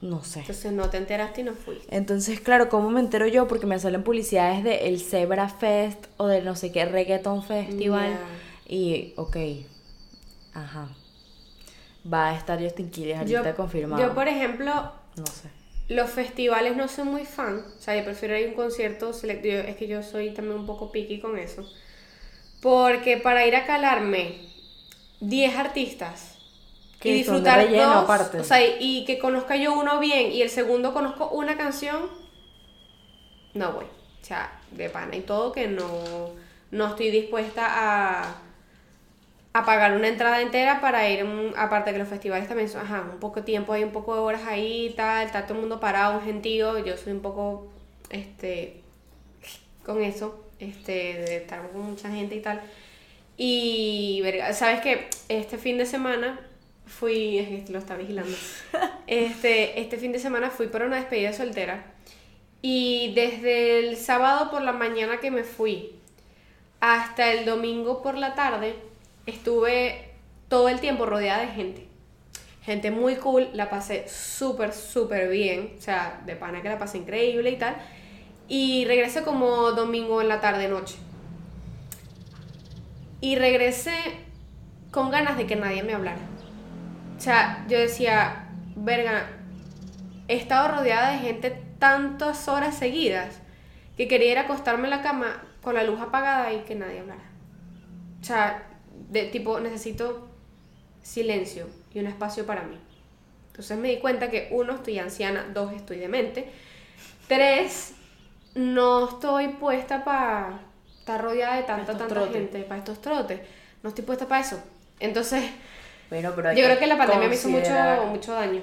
No sé. Entonces no te enteraste y no fuiste. Entonces, claro, ¿cómo me entero yo? Porque me salen publicidades de el Zebra Fest o de no sé qué Reggaeton Festival. Ya. Y, ok, ajá. va a estar Justin Quiles ahorita confirmado. Yo, por ejemplo, no sé. Los festivales no soy muy fan, o sea, yo prefiero ir a un concierto selectivo, es que yo soy también un poco picky con eso. Porque para ir a calarme 10 artistas y disfrutar dos, o sea, y, que conozca yo uno bien y el segundo conozco una canción, no voy. O sea, de pana y todo que no, no estoy dispuesta a, a pagar una entrada entera para ir, aparte que los festivales también son, ajá, un poco de tiempo, hay un poco de horas ahí, tal, está todo el mundo parado, un gentío, yo soy un poco, este, con eso, este, de estar con mucha gente y tal. Y, ¿sabes qué? Este fin de semana fui, este lo está vigilando, este, este fin de semana fui para una despedida soltera y desde el sábado por la mañana que me fui hasta el domingo por la tarde estuve todo el tiempo rodeada de gente. Gente muy cool, la pasé súper, súper bien. O sea, de pana que la pasé increíble y tal. Y regresé como domingo en la tarde, noche. Y regresé con ganas de que nadie me hablara. O sea, yo decía, verga, he estado rodeada de gente tantas horas seguidas que quería ir a acostarme en la cama con la luz apagada y que nadie hablara. O sea, de tipo, necesito silencio y un espacio para mí. Entonces me di cuenta que uno, estoy anciana, dos, estoy demente, tres, no estoy puesta para estar rodeada de tanta, tanta gente, para estos trotes. No estoy puesta para eso. Entonces, bueno, pero yo creo que la pandemia me hizo mucho, mucho daño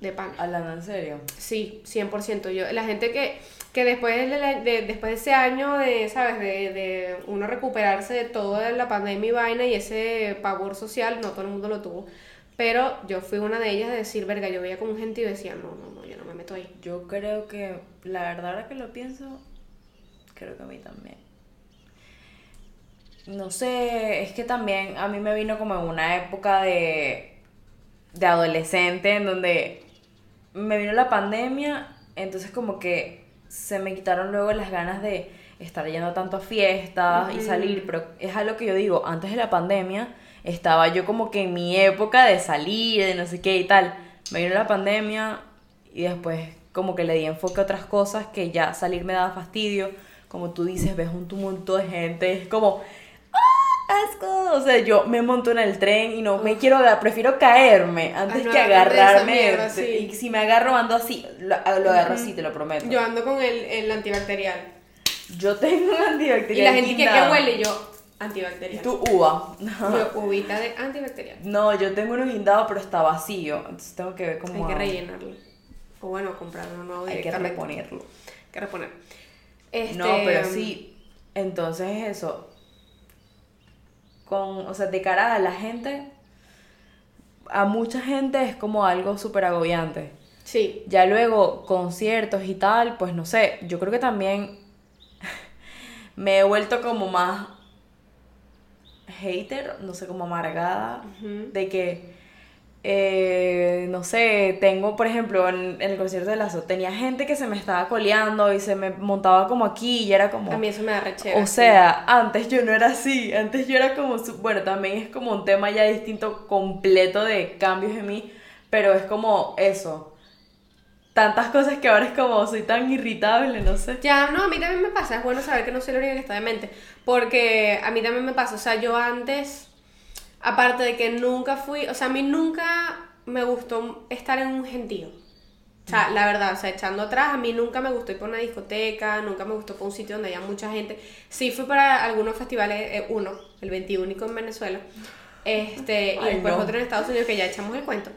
de pan. Hablando en serio. Sí, 100%. Yo, la gente que, que después, de, después de ese año de, ¿sabes? De, de uno recuperarse de toda la pandemia y vaina y ese pavor social, no todo el mundo lo tuvo. Pero yo fui una de ellas de decir, verga, yo veía como gente y decía, no, no, no, yo no me meto ahí. Yo creo que, la verdad, ahora que lo pienso, creo que a mí también. No sé, es que también a mí me vino como en una época de, de adolescente en donde me vino la pandemia, entonces como que se me quitaron luego las ganas de estar yendo tanto a fiestas y salir, pero es algo que yo digo, antes de la pandemia estaba yo como que en mi época de salir, de no sé qué y tal. Me vino la pandemia y después como que le di enfoque a otras cosas que ya salir me daba fastidio. Como tú dices, ves un tumulto de gente, es como, asco. O sea, yo me monto en el tren y no me quiero, prefiero caerme antes que agarrarme. Y si me agarro, ando así, lo, agarro así, te lo prometo. Yo ando con el, el antibacterial. Yo tengo un antibacterial. Y la gente que, que huele, yo, antibacterial. ¿Y tú uva? Yo, uvita de antibacterial. No, yo tengo uno guindado, pero está vacío. Entonces tengo que ver cómo. Hay que rellenarlo. O bueno, comprar uno nuevo Hay que reponerlo. Hay que reponer. No, pero este, sí. Entonces eso con, o sea, de cara a la gente, a mucha gente es como algo súper agobiante. Sí. Ya luego, conciertos y tal, pues no sé, yo creo que también me he vuelto como más hater, no sé, como amargada, de que eh, no sé, tengo, por ejemplo, en, el concierto de Lazo, tenía gente que se me estaba coleando y se me montaba como aquí y era como... A mí eso me da rechera. O sea, antes yo no era así, antes yo era como, bueno, también es como un tema ya distinto, completo de cambios en mí, pero es como eso. Tantas cosas que ahora es como, soy tan irritable, no sé. Ya, no, a mí también me pasa, es bueno saber que no soy la única que está de mente, porque a mí también me pasa, o sea, yo antes Aparte de que nunca fui, o sea, a mí nunca me gustó estar en un gentío. O sea, la verdad, o sea, echando atrás, a mí nunca me gustó ir por una discoteca, nunca me gustó por un sitio donde haya mucha gente. Sí fui para algunos festivales, eh, uno, el 21 en Venezuela, este, y después otro en Estados Unidos que ya echamos el cuento.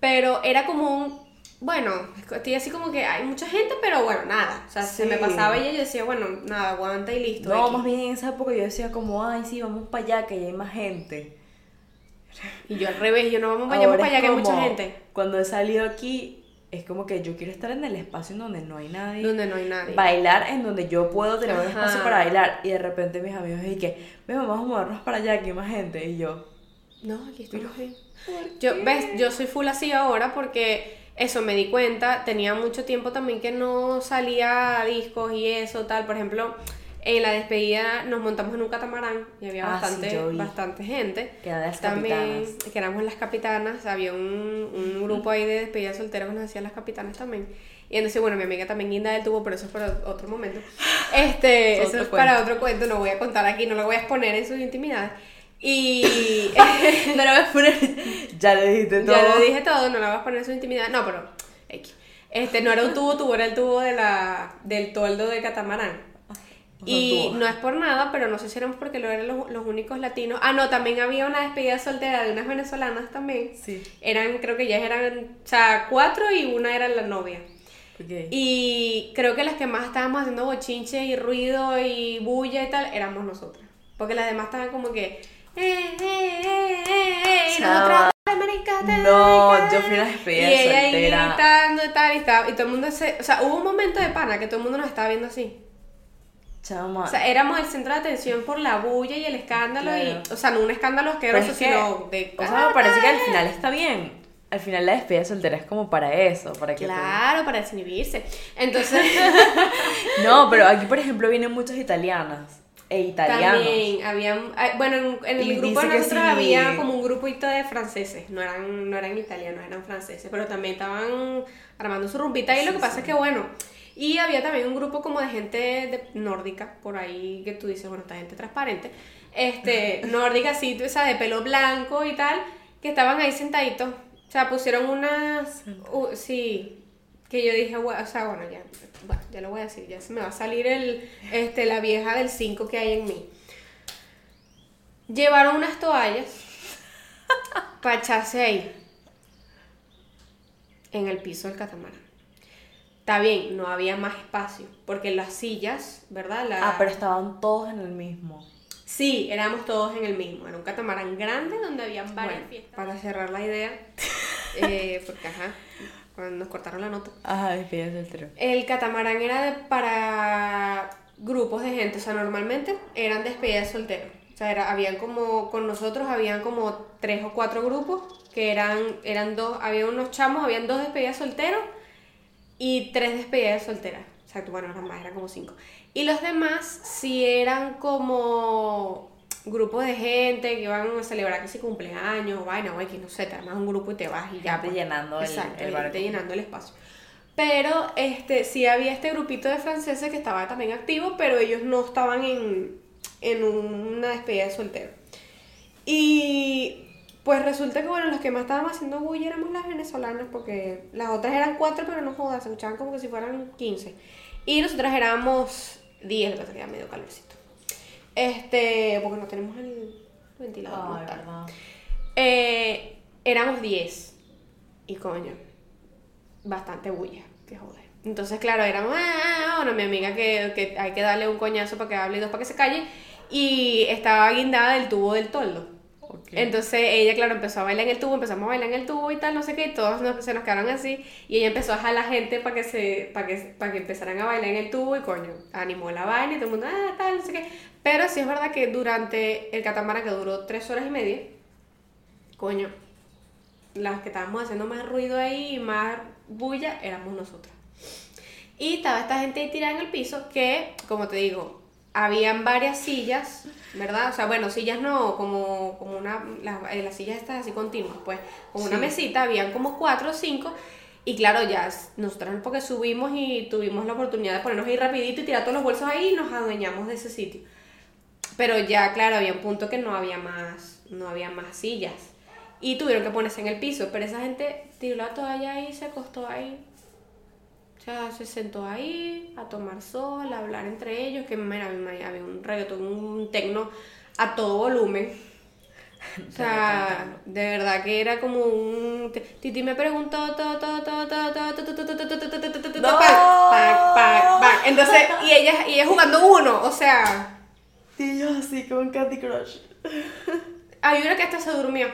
Pero era como un, bueno, estoy así como que hay mucha gente, pero bueno, nada. O sea, se me pasaba y yo decía, bueno, nada, aguanta y listo. No, más bien en esa época yo decía como, ay, sí, vamos para allá, que ya hay más gente. Y yo al revés, yo no vamos, vayamos para allá que hay mucha gente. Cuando he salido aquí, es como que yo quiero estar en el espacio en donde no hay nadie. Donde no hay nadie. Bailar en donde yo puedo tener un espacio para bailar. Y de repente mis amigos dicen que, vamos a movernos para allá, que hay más gente. Y yo, no, aquí estamos bien. Yo, ves, yo soy full así ahora porque eso me di cuenta. Tenía mucho tiempo también que no salía a discos y eso, tal. Por ejemplo, En la despedida nos montamos en un catamarán y había Ah, sí, bastante, vi. bastante gente. Que las también, capitanas. que éramos las capitanas, había un, un grupo ahí de despedida soltera que nos decían las capitanas también. Y entonces, bueno, mi amiga también guinda del tubo, pero eso es para otro momento. Este, Es eso es para cuento. otro cuento, no voy a contar aquí, no lo voy a exponer en sus intimidades. Y No lo voy a poner. Ya lo dijiste todo. ya lo dije todo, no lo voy a exponer en sus intimidades. No, pero. Este, no era un tubo, tubo, era el tubo de la, del toldo de catamarán. Y no es por nada, pero no sé si éramos porque lo eran los, los únicos latinos. Ah, no, también había una despedida soltera de unas venezolanas también. Sí. Eran, creo que ya eran, o sea, cuatro y una era la novia. Ok. Y creo que las que más estábamos haciendo bochinche y ruido y bulla y tal, éramos nosotras. Porque las demás estaban como que, eh, eh, eh, eh, eh, y Chava. nosotras, "Ay, marica, te No, marica". yo fui una despedida Y ella soltera. gritando y tal, y, estaba, y todo el mundo se, o sea, hubo un momento de pana que todo el mundo nos estaba viendo así. Chama. O sea, éramos el centro de atención por la bulla y el escándalo, Claro. y, o sea, no un escándalo asqueroso, es que, sino de... o sea, me parece que al final está bien. Al final la despedida soltera es como para eso, para que Claro, para desinhibirse. Entonces, No, pero aquí por ejemplo vienen muchas italianas e italianos. también habían, ah, bueno, en, en Y el grupo nosotros sí. había como un grupito de franceses, no eran, no eran italianos, eran franceses, pero también estaban armando su rumbita y lo que pasa es que bueno, y había también un grupo como de gente de, nórdica, por ahí que tú dices, bueno, esta gente transparente, este, nórdica así, tú sabes, de pelo blanco y tal, que estaban ahí sentaditos, o sea, pusieron unas, uh, sí, que yo dije, "Gua- o sea, bueno, ya, bueno, ya lo voy a decir, ya se me va a salir el, este, la vieja del 5 que hay en mí. Llevaron unas toallas para echarse ahí, en el piso del catamarán. Está bien, no había más espacio, porque las sillas, ¿verdad? La- Ah, pero estaban todos en el mismo. Sí, éramos todos en el mismo. Era un catamarán grande donde habían varias Bueno. fiestas. Para cerrar la idea, eh, porque ajá, cuando nos cortaron la nota. Ajá, despedida soltera. El catamarán era de, para grupos de gente, o sea, normalmente eran despedidas solteras. O sea, era, habían como, con nosotros habían como tres o cuatro grupos, que eran, eran dos, había unos chamos, habían dos despedidas solteros y tres despedidas solteras. O sea, bueno, eran más, eran como cinco. Y los demás sí eran como grupos de gente que iban a celebrar que si cumpleaños vaina o X, no sé, te armas un grupo y te vas y ya. Pues. llenando el- Exacto, el gente barco. llenando el espacio. Pero este, sí había este grupito de franceses que estaba también activo, pero ellos no estaban en, en una despedida de soltero. Y pues resulta que, bueno, los que más estaban haciendo bulla éramos las venezolanas, porque las otras eran cuatro, pero no jodas, se escuchaban como que si fueran 15. Y nosotras éramos 10, lo que pasa es que era medio calorcito. Este, porque no tenemos el ventilador. Ay, verdad. Eh, éramos 10. Y coño, bastante bulla, que joder. Entonces, claro, éramos, ah, bueno, mi amiga que, que hay que darle un coñazo para que hable y dos para que se calle. Y estaba guindada del tubo del toldo. Entonces ella, claro, empezó a bailar en el tubo, empezamos a bailar en el tubo y tal, no sé qué, y todos nos- se nos quedaron así. Y ella empezó a jalar gente para que se para que, para que empezaran a bailar en el tubo y coño, animó la vaina y todo el mundo, ah, tal, no sé qué. Pero sí es verdad que durante el catamarán que duró tres horas y media, coño, las que estábamos haciendo más ruido ahí y más bulla éramos nosotras. Y estaba esta gente tirada en el piso que, como te digo, habían varias sillas, ¿verdad? O sea, bueno, sillas no, como, como una, las, eh, las sillas estas así continuas, pues, con una mesita, habían como cuatro o cinco. Y claro, ya nosotros porque subimos y tuvimos la oportunidad de ponernos ahí rapidito y tirar todos los bolsos ahí y nos adueñamos de ese sitio. Pero ya, claro, había un punto que no había más, no había más sillas. Y tuvieron que ponerse en el piso, pero esa gente tiró la toalla ahí y se acostó ahí. O sea, se sentó ahí a tomar sol, a hablar entre ellos, que mira, había un reggaetón, un tecno a todo volumen. o sea, de verdad que era como un... Titi me preguntó, entonces, y ella, y ella jugando uno, o sea... Y así con Candy Crush. Hay una que hasta se durmió.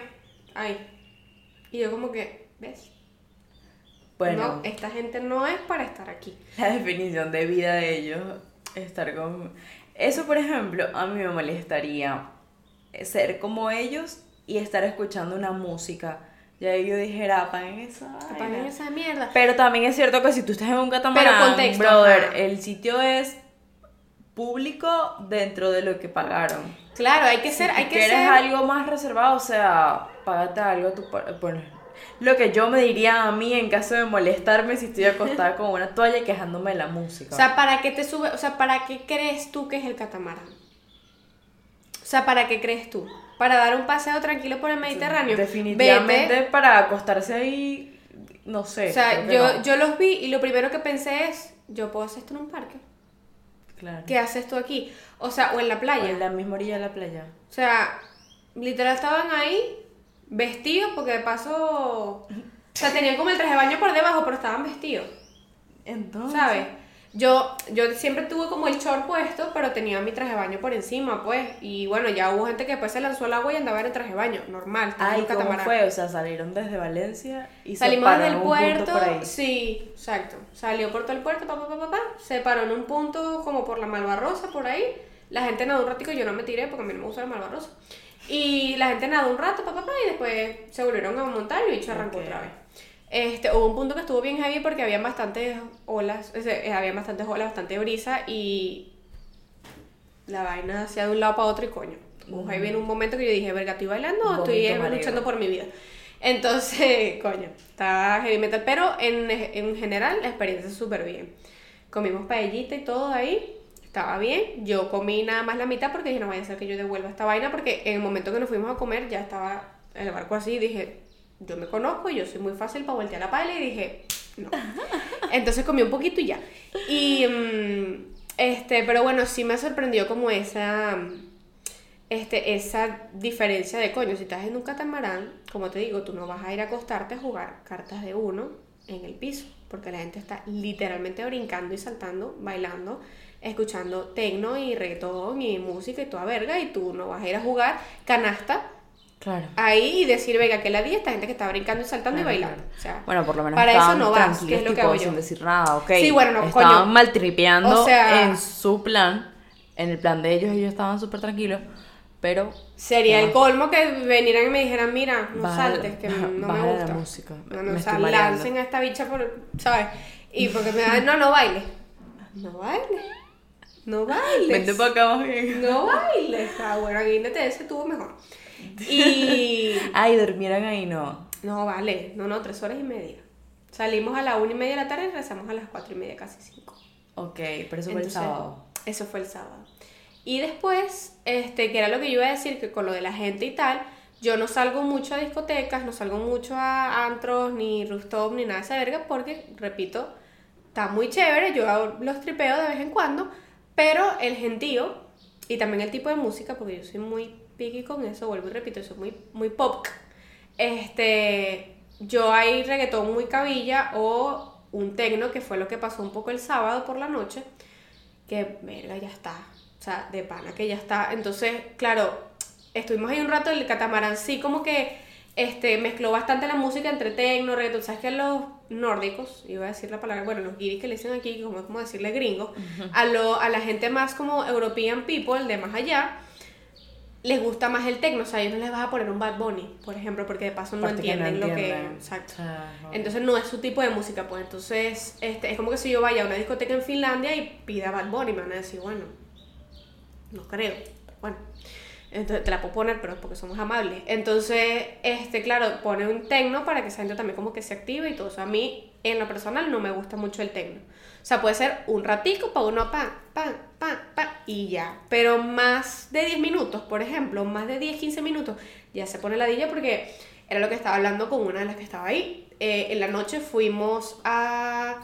Ahí. Y yo como que, ¿ves? Bueno, No, esta gente no es para estar aquí. la definición de vida de ellos, estar con... Eso, por ejemplo, a mí me molestaría ser como ellos y estar escuchando una música. Ya yo dijera, apaguen esa Apaguen vaina". esa mierda. Pero también es cierto que si tú estás en un catamarán, Pero contexto, brother, ajá. el sitio es público dentro de lo que pagaron. Claro, hay que ser, hay Si que quieres ser. algo más reservado, o sea, págate algo tú. pa- Bueno, lo que yo me diría a mí en caso de molestarme si estoy acostada con una toalla y quejándome de la música. O sea, ¿para qué te sube? O sea, ¿para qué crees tú que es el catamarán? O sea, ¿para qué crees tú? Para dar un paseo tranquilo por el Mediterráneo. Definitivamente Vete. para acostarse ahí, no sé. O sea, yo, no. yo los vi y lo primero que pensé es, yo puedo hacer esto en un parque. Claro. ¿Qué haces tú aquí? O sea, o en la O playa. en la misma orilla de la playa. O sea, literal estaban ahí vestidos porque de paso... O sea, tenían como el traje de baño por debajo, pero estaban vestidos. Entonces. ¿Sabes? Yo, yo siempre tuve como el short puesto, pero tenía mi traje de baño por encima, pues. Y bueno, ya hubo gente que después se lanzó al agua y andaba en el traje de baño, normal. Ay, ¿cómo catamarán. fue? O sea, salieron desde Valencia y Salimos se desde el pararon en un punto puerto, por ahí. sí, exacto. Salió por todo el puerto, pa, pa, pa, pa, pa, se paró en un punto como por la Malvarrosa, por ahí. La gente nadó un ratico, yo no me tiré porque a mí no me gusta la Malvarrosa. Y la gente nadó un rato, pa, pa, pa, y después se volvieron a montar y el bicho arrancó Ok. otra vez. Este, hubo un punto que estuvo bien heavy porque había bastantes olas, o sea, eh, había bastantes olas, bastante brisa y la vaina hacía de un lado para otro y coño. Hubo heavy en un momento que yo dije, verga, ¿estoy bailando o estoy mareo. luchando por mi vida? Entonces, coño, estaba heavy metal, pero en, en general la experiencia súper bien. Comimos paellita y todo ahí, estaba bien. Yo comí nada más la mitad porque dije, no vaya a ser que yo devuelva esta vaina, porque en el momento que nos fuimos a comer ya estaba el barco así y dije, yo me conozco, yo soy muy fácil para voltear la pala y dije, no. Entonces comí un poquito y ya. Y, mm, este, pero bueno, sí me sorprendió como esa, este, esa diferencia de coño. Si estás en un catamarán, como te digo, tú no vas a ir a acostarte a jugar cartas de uno en el piso, porque la gente está literalmente brincando y saltando, bailando, escuchando tecno y reggaetón y música y toda verga, y tú no vas a ir a jugar canasta Claro. ahí y decir, venga, que la di esta gente que está brincando y saltando Claro, y bailando. claro. O sea, Bueno, por lo menos para eso no vas, que es lo que hago yo. sin decir nada, ok. Sí, bueno, no, Estaban coño. maltripeando O sea- en su plan, en el plan de ellos, ellos estaban súper tranquilos, pero... Sería el colmo que vinieran y me dijeran, mira, no Bájale- saltes, que no me bájale la gusta. música, No, no, me o sea, lancen a esta bicha por, ¿sabes? Y porque me da, no, no baile. No baile. No bailes. Vente para acá más bien. No bailes. Ah, bueno, aquí en ETS estuvo mejor. Y... Ay, durmieran ahí, no. No, vale. No, no, tres horas y media. Salimos a la una y media de la tarde y regresamos a las cuatro y media, casi cinco. Ok, pero eso fue el Entonces, sábado. Eso fue el sábado. Y después, este, que era lo que yo iba a decir, que con lo de la gente y tal, yo no salgo mucho a discotecas, no salgo mucho a antros, ni rooftop, ni nada de esa verga, porque, repito, está muy chévere, yo los tripeo de vez en cuando, pero el gentío y también el tipo de música, porque yo soy muy picky con eso, vuelvo y repito, soy muy, muy pop, este, yo hay reggaetón muy cabilla o un tecno, que fue lo que pasó un poco el sábado por la noche, que verga, ya está. O sea, de pana que ya está. Entonces, claro, estuvimos ahí un rato, el catamarán sí como que este, mezcló bastante la música entre tecno, reggaetón. Sabes que a los nórdicos, iba a decir la palabra, bueno, los guiris que le dicen aquí, como es como decirle gringos, a, lo, a la gente más como European people, de más allá, les gusta más el tecno. O sea, ellos no les vas a poner un Bad Bunny, por ejemplo, porque de paso no entienden lo que... Exacto. Entonces no es su tipo de música, pues. Entonces este, es como que si yo vaya a una discoteca en Finlandia y pida Bad Bunny, me van a decir, bueno, no creo, bueno, entonces te la puedo poner, pero es porque somos amables. Entonces, este, claro, pone un tecno para que esa gente también como que se active y todo eso. A mí, en lo personal, no me gusta mucho el tecno. O sea, puede ser un ratico para uno, pan, pan, pan, pan, y ya. Pero más de 10 minutos, por ejemplo, más de 10, 15 minutos, ya se pone la dilla porque era lo que estaba hablando con una de las que estaba ahí. Eh, en la noche fuimos a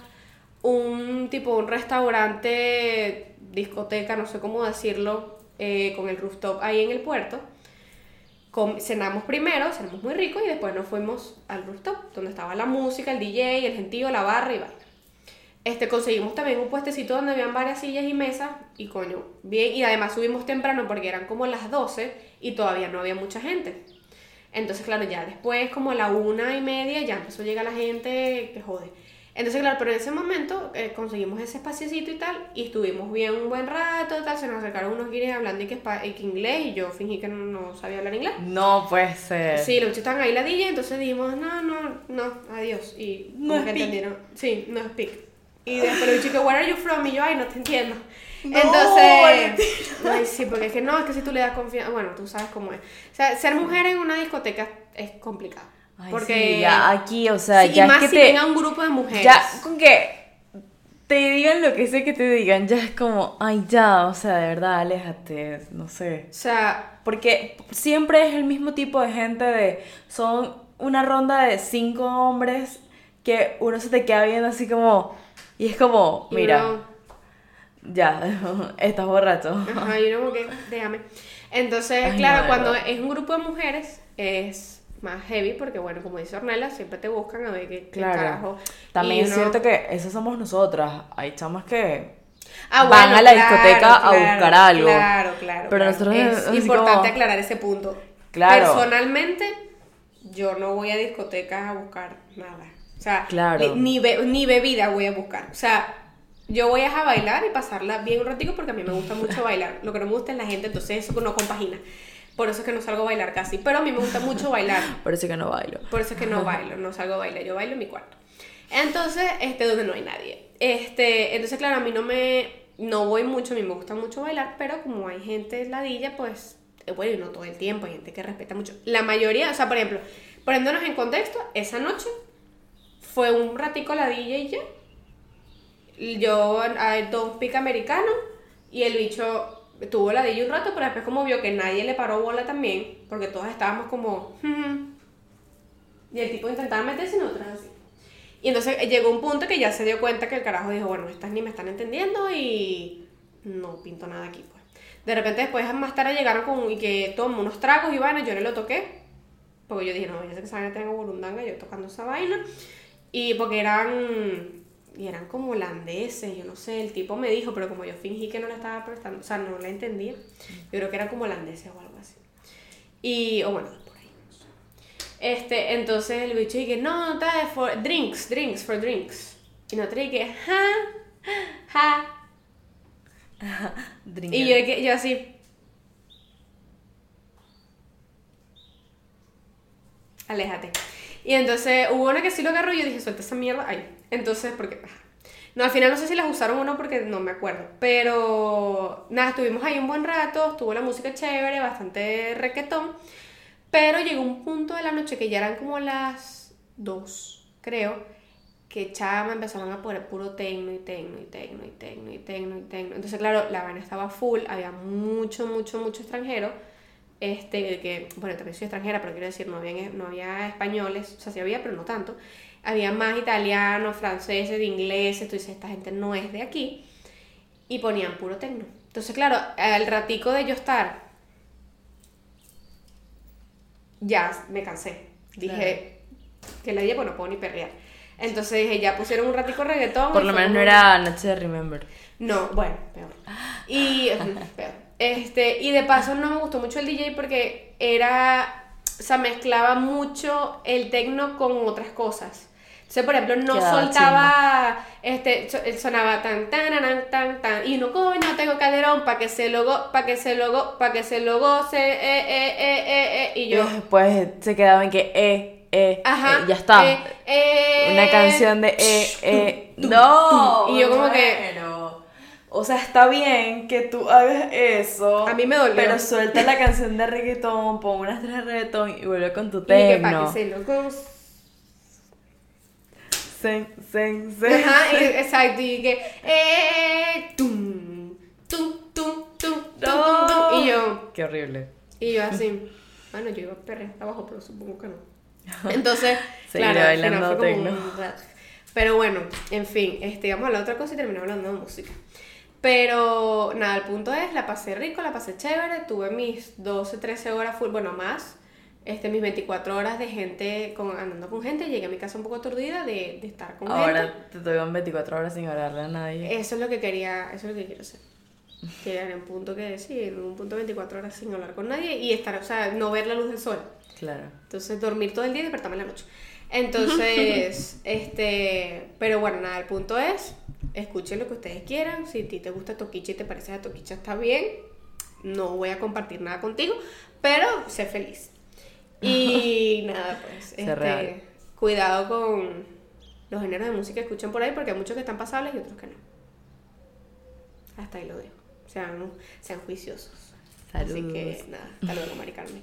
un tipo, un restaurante, discoteca, no sé cómo decirlo, eh, con el rooftop ahí en el puerto. Com- cenamos primero, cenamos muy rico y después nos fuimos al rooftop, donde estaba la música, el DJ, el gentío, la barra y vaina. Este, conseguimos también un puestecito donde habían varias sillas y mesas y coño, bien, y además subimos temprano porque eran como las 12 y todavía no había mucha gente. Entonces, claro, ya después, como la una y media, ya empezó a llegar la gente que jode. Entonces, claro, pero en ese momento eh, conseguimos ese espaciocito y tal, y estuvimos bien un buen rato, tal, se nos acercaron unos guiris hablando y que, y que inglés, y yo fingí que no, no sabía hablar inglés. No puede ser. Sí, los bichos estaban ahí ladilla, entonces dijimos, no, no, no, adiós. Y No como que entendieron, sí, no speak. Y después le dije, where are you from? Y yo, ay, no te entiendo. No, Entonces, ay, sí, porque es que no, es que si tú le das confianza, bueno, tú sabes cómo es. O sea, ser mujer en una discoteca es complicado. Ay, porque sí, ya aquí, o sea, Sí, ya y más es que si te... tenga un grupo de mujeres. Ya, con que te digan lo que sé que te digan, ya es como, ay, ya, o sea, de verdad, aléjate, no sé. O sea, Porque siempre es el mismo tipo de gente de, son una ronda de cinco hombres que uno se te queda viendo así como, y es como, mira, uno- ya, estás borracho. Ajá, y uno como que, déjame. Entonces, Ay, claro, no, cuando es un grupo de mujeres es más heavy porque, bueno, como dice Ornella, siempre te buscan a ver qué, carajo. También Y es uno- cierto que esas somos nosotras, hay chamas que... Ah, van bueno, a la claro, discoteca a buscar algo. Claro, claro. Pero nosotros es importante como- aclarar ese punto. Claro. Personalmente, yo no voy a discotecas a buscar nada. O sea, Claro. ni, ni, be- ni bebida voy a buscar. O sea, yo voy a bailar y pasarla bien un ratico porque a mí me gusta mucho bailar. Lo que no me gusta es la gente, entonces eso no compagina. Por eso es que no salgo a bailar casi. Pero a mí me gusta mucho bailar. Parece que no bailo. Por eso es que no bailo, no salgo a bailar, yo bailo en mi cuarto. Entonces, este, donde no hay nadie. Este, entonces, claro, a mí no me, no voy mucho, a mí me gusta mucho bailar, pero como hay gente ladilla, pues, eh, bueno, y no todo el tiempo, hay gente que respeta mucho. La mayoría, o sea, por ejemplo, poniéndonos en contexto, esa noche fue un ratico ladilla y ya. Yo, a dos pica americano, y el bicho tuvo ladilla un rato, pero después como vio que nadie le paró bola también, porque todos estábamos como... Y el tipo intentaba meterse y nosotros así. Y entonces eh, llegó un punto que ya se dio cuenta que el carajo dijo, bueno, estas ni me están entendiendo y no pinto nada aquí, pues. De repente después más tarde llegaron con y que tomó unos tragos y vaina, yo le lo toqué. Porque yo dije, no, yo sé que esa vaina tengo burundanga, yo tocando esa vaina. Y porque eran, y eran como holandeses, yo no sé, el tipo me dijo, pero como yo fingí que no le estaba prestando, o sea, no la entendía. Yo creo que eran como holandeses o algo así. Y, o bueno, por ahí. no sé. Este, entonces el bicho dije, no, está for drinks, drinks, for drinks. Y nosotros dije, ja, ja. Y yo, dije- yo así. Aléjate. Y entonces hubo una que sí lo agarró y yo dije, suelta esa mierda. Ay. Entonces, porque. ah. No, al final no sé si las usaron o no porque no me acuerdo. Pero nada, estuvimos ahí un buen rato, estuvo la música chévere, bastante requetón. Pero llegó un punto de la noche que ya eran como las 2, creo, que chama empezaron a poner puro tecno y tecno y tecno y tecno y tecno y tecno. Entonces, claro, la vaina estaba full, había mucho, mucho, mucho extranjero. Este, que, bueno, también soy extranjera, pero quiero decir, no había, no había españoles, o sea, sí había, pero no tanto. Había más italianos, franceses, ingleses, tú dices, esta gente no es de aquí. Y ponían puro tecno. Entonces, claro, al ratico de yo estar, ya me cansé. Dije, que la dije, pues no puedo ni perrear. Entonces dije, ya pusieron un ratico reggaetón. Por lo menos no era Noche de Remember. no, bueno, peor. Y, peor. Este, y de paso no me gustó mucho el DJ porque era, o sea, mezclaba mucho el tecno con otras cosas. Entonces, por ejemplo, no Quedaba soltaba, este, so- sonaba tan, tan, tan, tan, tan, y no, coño, tengo calderón, para que se lo, go- pa' que se lo, go- pa' que se lo goce, eh, eh, eh, eh, eh, y Y yo, después se quedaba en que, eh, eh, ajá, eh, ya está. eh, eh, Una canción de, eh, eh, no. Y yo como que-. O sea, está bien que tú hagas eso. A mí me dolió. Pero suelta la canción de reggaetón, pon unas tres de reggaetón y vuelve con tu y que para tecno. que se lo goce. Zen, zen, zen. Ajá, exacto, y que, eh, tum, tum, tum, tum, tum, tum, tum, y yo, Qué horrible. y yo así, bueno, yo iba a perrear abajo, pero supongo que no. Entonces, claro, bailando fue como tecno. un- Pero bueno, en fin, este, vamos a de otra cosa y terminamos hablando de música. Pero nada, el punto es, la pasé rico, la pasé chévere, tuve mis 12, 13 horas full, bueno, más, este, mis 24 horas de gente, con, andando con gente, llegué a mi casa un poco aturdida de, de estar con gente. Ahora te tocan 24 horas sin hablarle a nadie. Eso es lo que quería, eso es lo que quiero hacer. Llegar en un punto que sí, en un punto 24 horas sin hablar con nadie y estar, o sea, no ver la luz del sol. Claro. Entonces dormir todo el día y despertarme en la noche. Entonces, este, pero bueno, nada, el punto es, escuchen lo que ustedes quieran. Si a ti te gusta Toquicha y te parece a Toquicha, está bien. No voy a compartir nada contigo, pero sé feliz. Y nada, pues, este, cuidado con los géneros de música que escuchan por ahí, porque hay muchos que están pasables y otros que no. Hasta ahí lo dejo. Sean, sean juiciosos. Así que Saludos. nada, hasta luego, Mari Carmen.